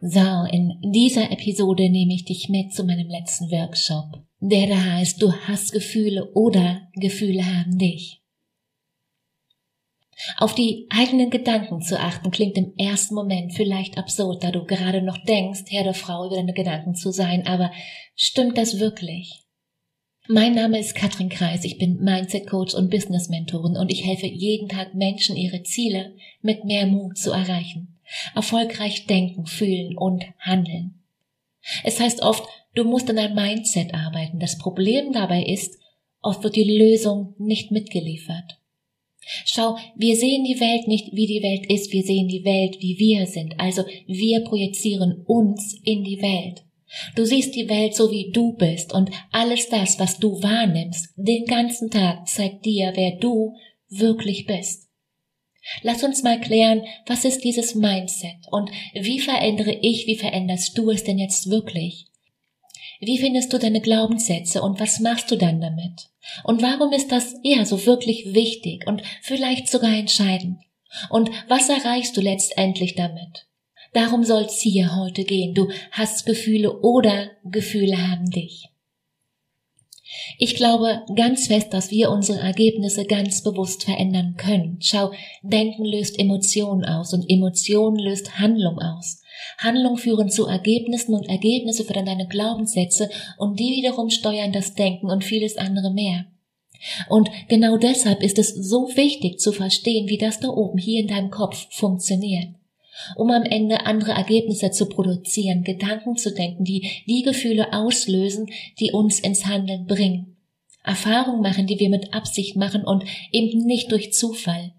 So, in dieser Episode nehme ich dich mit zu meinem letzten Workshop, der da heißt, du hast Gefühle oder Gefühle haben dich. Auf die eigenen Gedanken zu achten klingt im ersten Moment vielleicht absurd, da du gerade noch denkst, Herr der Frau über deine Gedanken zu sein, aber stimmt das wirklich? Mein Name ist Katrin Kreis, ich bin Mindset Coach und Business Mentorin und ich helfe jeden Tag Menschen ihre Ziele mit mehr Mut zu erreichen erfolgreich denken, fühlen und handeln. Es heißt oft, du musst an deinem Mindset arbeiten. Das Problem dabei ist, oft wird die Lösung nicht mitgeliefert. Schau, wir sehen die Welt nicht, wie die Welt ist, wir sehen die Welt, wie wir sind. Also wir projizieren uns in die Welt. Du siehst die Welt so, wie du bist und alles das, was du wahrnimmst, den ganzen Tag zeigt dir, wer du wirklich bist. Lass uns mal klären, was ist dieses Mindset und wie verändere ich, wie veränderst du es denn jetzt wirklich? Wie findest du deine Glaubenssätze und was machst du dann damit? Und warum ist das eher so wirklich wichtig und vielleicht sogar entscheidend? Und was erreichst du letztendlich damit? Darum soll's hier heute gehen. Du hast Gefühle oder Gefühle haben dich. Ich glaube ganz fest, dass wir unsere Ergebnisse ganz bewusst verändern können. Schau, Denken löst Emotionen aus und Emotionen löst Handlung aus. Handlung führen zu Ergebnissen und Ergebnisse führen deine Glaubenssätze und die wiederum steuern das Denken und vieles andere mehr. Und genau deshalb ist es so wichtig zu verstehen, wie das da oben hier in deinem Kopf funktioniert um am Ende andere Ergebnisse zu produzieren, Gedanken zu denken, die die Gefühle auslösen, die uns ins Handeln bringen. Erfahrungen machen, die wir mit Absicht machen und eben nicht durch Zufall,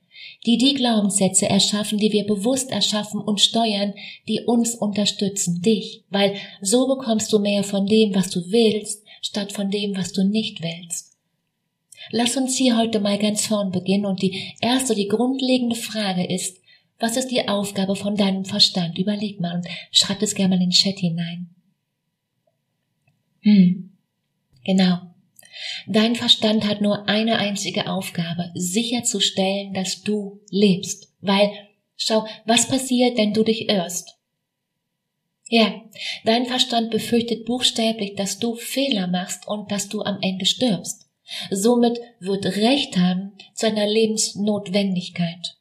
die die Glaubenssätze erschaffen, die wir bewusst erschaffen und steuern, die uns unterstützen, dich, weil so bekommst du mehr von dem, was du willst, statt von dem, was du nicht willst. Lass uns hier heute mal ganz vorn beginnen und die erste, die grundlegende Frage ist, was ist die Aufgabe von deinem Verstand? Überleg mal und schreib es gerne mal in den Chat hinein. Hm. Genau. Dein Verstand hat nur eine einzige Aufgabe, sicherzustellen, dass du lebst. Weil, schau, was passiert, wenn du dich irrst? Ja, dein Verstand befürchtet buchstäblich, dass du Fehler machst und dass du am Ende stirbst. Somit wird Recht haben zu einer Lebensnotwendigkeit.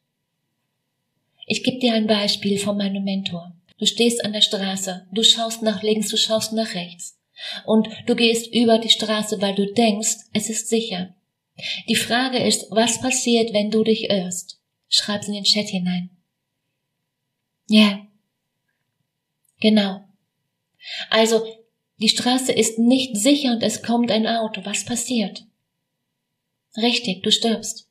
Ich gebe dir ein Beispiel von meinem Mentor. Du stehst an der Straße, du schaust nach links, du schaust nach rechts. Und du gehst über die Straße, weil du denkst, es ist sicher. Die Frage ist, was passiert, wenn du dich irrst? Schreib's in den Chat hinein. Ja. Genau. Also, die Straße ist nicht sicher und es kommt ein Auto. Was passiert? Richtig, du stirbst.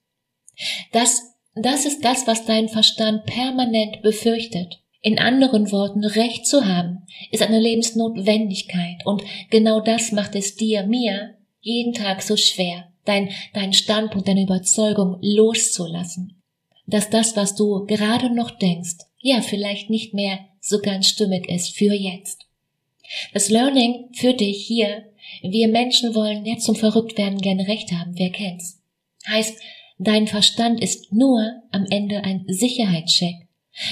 Das das ist das, was dein Verstand permanent befürchtet. In anderen Worten, Recht zu haben, ist eine Lebensnotwendigkeit und genau das macht es dir, mir, jeden Tag so schwer, dein, dein Standpunkt, deine Überzeugung loszulassen. Dass das, was du gerade noch denkst, ja, vielleicht nicht mehr so ganz stimmig ist für jetzt. Das Learning für dich hier, wir Menschen wollen jetzt zum Verrücktwerden gerne Recht haben, wer kennt's? Heißt, Dein Verstand ist nur am Ende ein Sicherheitscheck.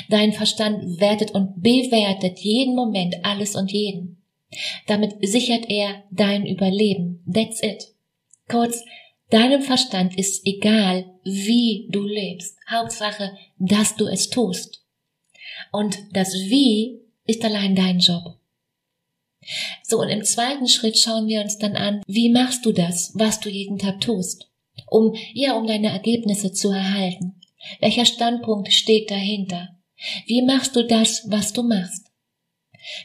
Dein Verstand wertet und bewertet jeden Moment alles und jeden. Damit sichert er dein Überleben. That's it. Kurz, deinem Verstand ist egal, wie du lebst. Hauptsache, dass du es tust. Und das Wie ist allein dein Job. So, und im zweiten Schritt schauen wir uns dann an, wie machst du das, was du jeden Tag tust, um, ja, um deine Ergebnisse zu erhalten. Welcher Standpunkt steht dahinter? Wie machst du das, was du machst?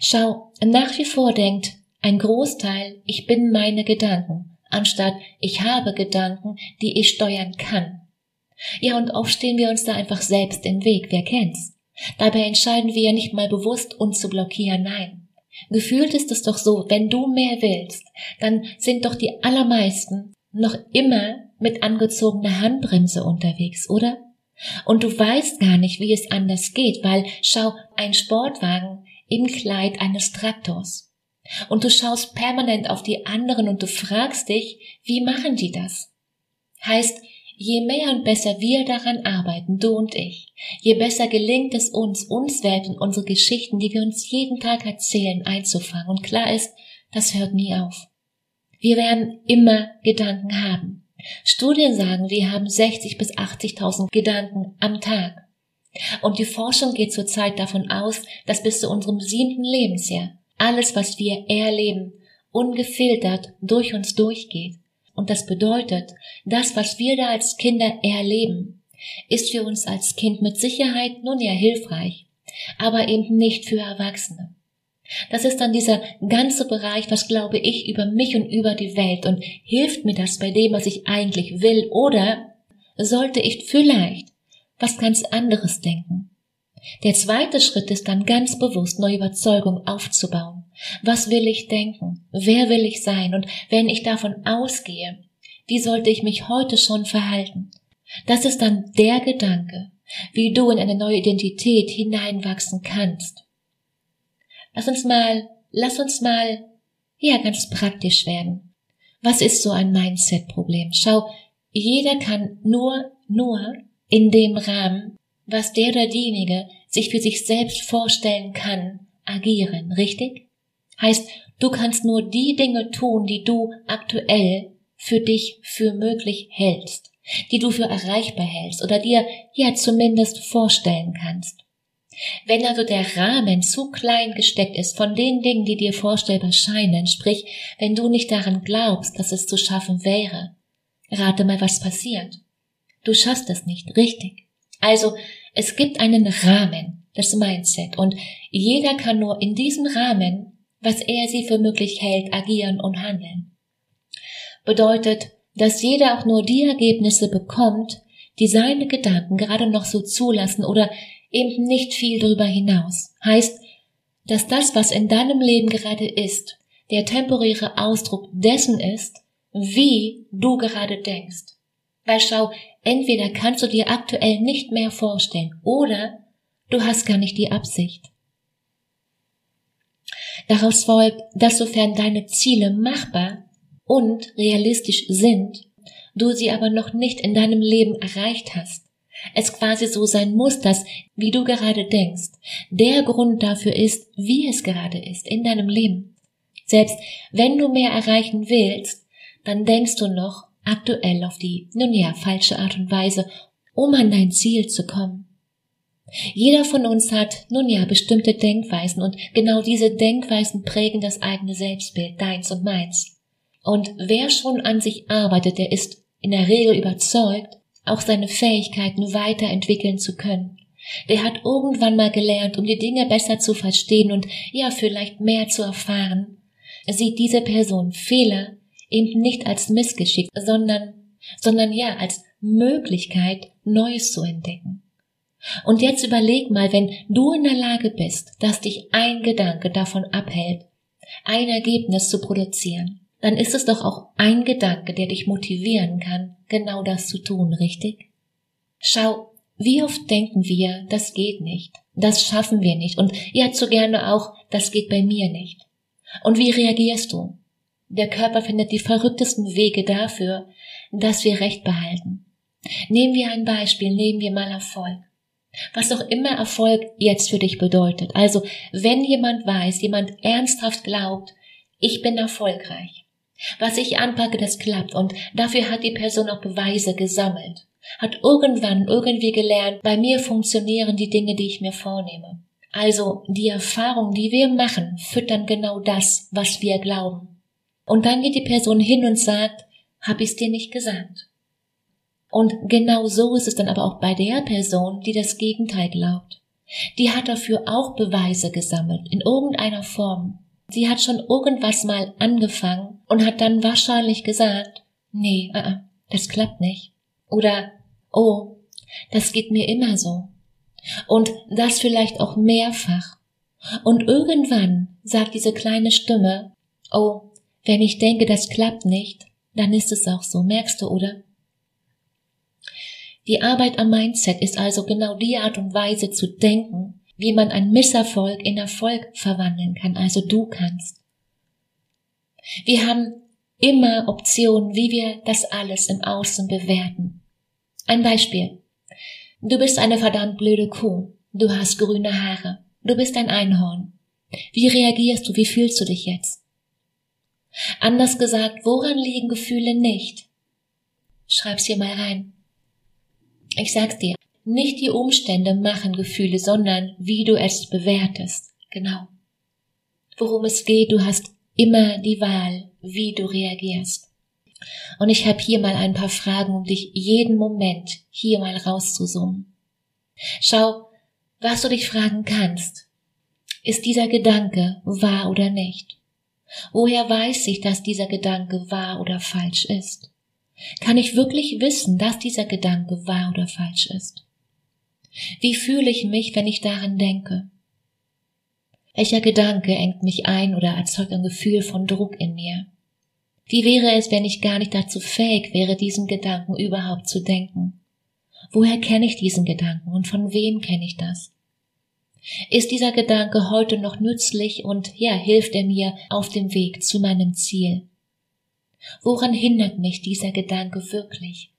Schau, nach wie vor denkt ein Großteil, ich bin meine Gedanken, anstatt ich habe Gedanken, die ich steuern kann. Ja, und oft stehen wir uns da einfach selbst im Weg, wer kennt's? Dabei entscheiden wir ja nicht mal bewusst, uns zu blockieren, nein. Gefühlt ist es doch so, wenn du mehr willst, dann sind doch die allermeisten noch immer mit angezogener Handbremse unterwegs, oder? Und du weißt gar nicht, wie es anders geht, weil schau, ein Sportwagen im Kleid eines Traktors. Und du schaust permanent auf die anderen und du fragst dich, wie machen die das? Heißt, je mehr und besser wir daran arbeiten, du und ich, je besser gelingt es uns, uns Welt und unsere Geschichten, die wir uns jeden Tag erzählen, einzufangen. Und klar ist, das hört nie auf. Wir werden immer Gedanken haben. Studien sagen, wir haben 60 bis 80.000 Gedanken am Tag. Und die Forschung geht zurzeit davon aus, dass bis zu unserem siebten Lebensjahr alles, was wir erleben, ungefiltert durch uns durchgeht. Und das bedeutet, das, was wir da als Kinder erleben, ist für uns als Kind mit Sicherheit nun ja hilfreich, aber eben nicht für Erwachsene. Das ist dann dieser ganze Bereich, was glaube ich über mich und über die Welt und hilft mir das bei dem, was ich eigentlich will oder sollte ich vielleicht was ganz anderes denken? Der zweite Schritt ist dann ganz bewusst neue Überzeugung aufzubauen. Was will ich denken? Wer will ich sein? Und wenn ich davon ausgehe, wie sollte ich mich heute schon verhalten? Das ist dann der Gedanke, wie du in eine neue Identität hineinwachsen kannst. Lass uns mal, lass uns mal, ja, ganz praktisch werden. Was ist so ein Mindset-Problem? Schau, jeder kann nur, nur in dem Rahmen, was der oder diejenige sich für sich selbst vorstellen kann, agieren, richtig? Heißt, du kannst nur die Dinge tun, die du aktuell für dich für möglich hältst, die du für erreichbar hältst oder dir ja zumindest vorstellen kannst. Wenn also der Rahmen zu klein gesteckt ist von den Dingen, die dir vorstellbar scheinen, sprich, wenn du nicht daran glaubst, dass es zu schaffen wäre, rate mal, was passiert. Du schaffst es nicht, richtig. Also, es gibt einen Rahmen, das Mindset, und jeder kann nur in diesem Rahmen, was er sie für möglich hält, agieren und handeln. Bedeutet, dass jeder auch nur die Ergebnisse bekommt, die seine Gedanken gerade noch so zulassen oder eben nicht viel darüber hinaus. Heißt, dass das, was in deinem Leben gerade ist, der temporäre Ausdruck dessen ist, wie du gerade denkst. Weil schau, entweder kannst du dir aktuell nicht mehr vorstellen oder du hast gar nicht die Absicht. Daraus folgt, dass sofern deine Ziele machbar und realistisch sind, du sie aber noch nicht in deinem Leben erreicht hast, es quasi so sein muss, dass, wie du gerade denkst, der Grund dafür ist, wie es gerade ist in deinem Leben. Selbst wenn du mehr erreichen willst, dann denkst du noch aktuell auf die, nun ja, falsche Art und Weise, um an dein Ziel zu kommen. Jeder von uns hat, nun ja, bestimmte Denkweisen und genau diese Denkweisen prägen das eigene Selbstbild, deins und meins. Und wer schon an sich arbeitet, der ist in der Regel überzeugt, auch seine Fähigkeiten weiterentwickeln zu können. Der hat irgendwann mal gelernt, um die Dinge besser zu verstehen und ja vielleicht mehr zu erfahren, sieht diese Person Fehler eben nicht als Missgeschick, sondern, sondern ja als Möglichkeit, Neues zu entdecken. Und jetzt überleg mal, wenn du in der Lage bist, dass dich ein Gedanke davon abhält, ein Ergebnis zu produzieren, dann ist es doch auch ein Gedanke, der dich motivieren kann, genau das zu tun, richtig? Schau, wie oft denken wir, das geht nicht, das schaffen wir nicht und ja zu gerne auch, das geht bei mir nicht. Und wie reagierst du? Der Körper findet die verrücktesten Wege dafür, dass wir Recht behalten. Nehmen wir ein Beispiel, nehmen wir mal Erfolg. Was auch immer Erfolg jetzt für dich bedeutet. Also, wenn jemand weiß, jemand ernsthaft glaubt, ich bin erfolgreich, was ich anpacke, das klappt und dafür hat die Person auch Beweise gesammelt. Hat irgendwann irgendwie gelernt, bei mir funktionieren die Dinge, die ich mir vornehme. Also die Erfahrungen, die wir machen, füttern genau das, was wir glauben. Und dann geht die Person hin und sagt, hab ich's dir nicht gesagt. Und genau so ist es dann aber auch bei der Person, die das Gegenteil glaubt. Die hat dafür auch Beweise gesammelt, in irgendeiner Form. Sie hat schon irgendwas mal angefangen und hat dann wahrscheinlich gesagt, nee, uh -uh, das klappt nicht. Oder, oh, das geht mir immer so. Und das vielleicht auch mehrfach. Und irgendwann sagt diese kleine Stimme, oh, wenn ich denke, das klappt nicht, dann ist es auch so, merkst du, oder? Die Arbeit am Mindset ist also genau die Art und Weise zu denken, wie man einen Misserfolg in Erfolg verwandeln kann, also du kannst. Wir haben immer Optionen, wie wir das alles im Außen bewerten. Ein Beispiel. Du bist eine verdammt blöde Kuh. Du hast grüne Haare. Du bist ein Einhorn. Wie reagierst du? Wie fühlst du dich jetzt? Anders gesagt, woran liegen Gefühle nicht? Schreib's hier mal rein. Ich sag's dir, nicht die Umstände machen Gefühle, sondern wie du es bewertest. Genau. Worum es geht, du hast immer die Wahl, wie du reagierst. Und ich habe hier mal ein paar Fragen, um dich jeden Moment hier mal rauszuzoomen. Schau, was du dich fragen kannst. Ist dieser Gedanke wahr oder nicht? Woher weiß ich, dass dieser Gedanke wahr oder falsch ist? Kann ich wirklich wissen, dass dieser Gedanke wahr oder falsch ist? Wie fühle ich mich, wenn ich daran denke? Welcher Gedanke engt mich ein oder erzeugt ein Gefühl von Druck in mir? Wie wäre es, wenn ich gar nicht dazu fähig wäre, diesen Gedanken überhaupt zu denken? Woher kenne ich diesen Gedanken und von wem kenne ich das? Ist dieser Gedanke heute noch nützlich und ja, hilft er mir auf dem Weg zu meinem Ziel? Woran hindert mich dieser Gedanke wirklich?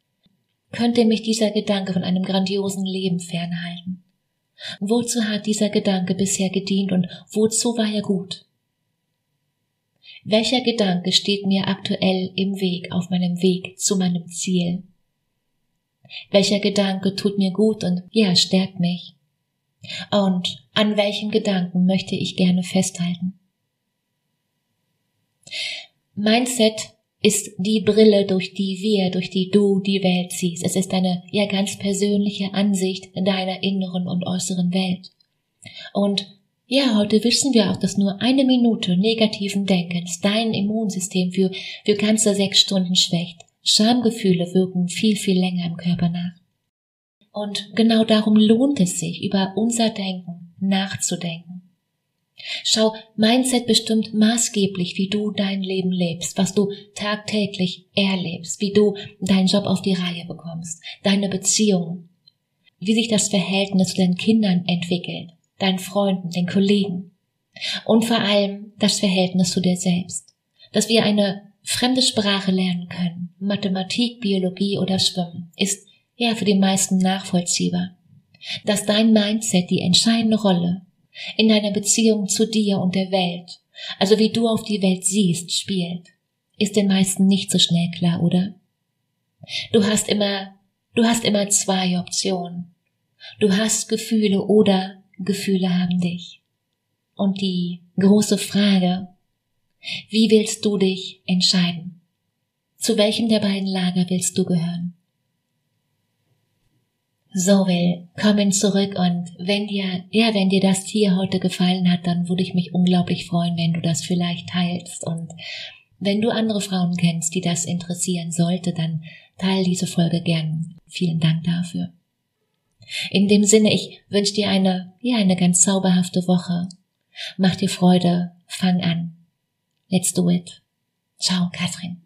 Könnte mich dieser Gedanke von einem grandiosen Leben fernhalten? Wozu hat dieser Gedanke bisher gedient und wozu war er gut? Welcher Gedanke steht mir aktuell im Weg auf meinem Weg zu meinem Ziel? Welcher Gedanke tut mir gut und ja, stärkt mich? Und an welchen Gedanken möchte ich gerne festhalten? Mindset ist die Brille, durch die wir, durch die du die Welt siehst. Es ist eine ja ganz persönliche Ansicht deiner inneren und äußeren Welt. Und ja, heute wissen wir auch, dass nur eine Minute negativen Denkens dein Immunsystem für, für ganze sechs Stunden schwächt. Schamgefühle wirken viel, viel länger im Körper nach. Und genau darum lohnt es sich, über unser Denken nachzudenken. Schau, Mindset bestimmt maßgeblich, wie du dein Leben lebst, was du tagtäglich erlebst, wie du deinen Job auf die Reihe bekommst, deine Beziehungen, wie sich das Verhältnis zu deinen Kindern entwickelt, deinen Freunden, den Kollegen und vor allem das Verhältnis zu dir selbst. Dass wir eine fremde Sprache lernen können, Mathematik, Biologie oder Schwimmen, ist ja für die meisten nachvollziehbar. Dass dein Mindset die entscheidende Rolle in deiner Beziehung zu dir und der Welt, also wie du auf die Welt siehst, spielt, ist den meisten nicht so schnell klar, oder? Du hast immer, du hast immer zwei Optionen. Du hast Gefühle oder Gefühle haben dich. Und die große Frage, wie willst du dich entscheiden? Zu welchem der beiden Lager willst du gehören? So will, kommen zurück und wenn dir, ja, wenn dir das hier heute gefallen hat, dann würde ich mich unglaublich freuen, wenn du das vielleicht teilst und wenn du andere Frauen kennst, die das interessieren sollte, dann teile diese Folge gern. Vielen Dank dafür. In dem Sinne, ich wünsche dir eine, ja, eine ganz zauberhafte Woche. Mach dir Freude, fang an. Let's do it. Ciao, Katrin.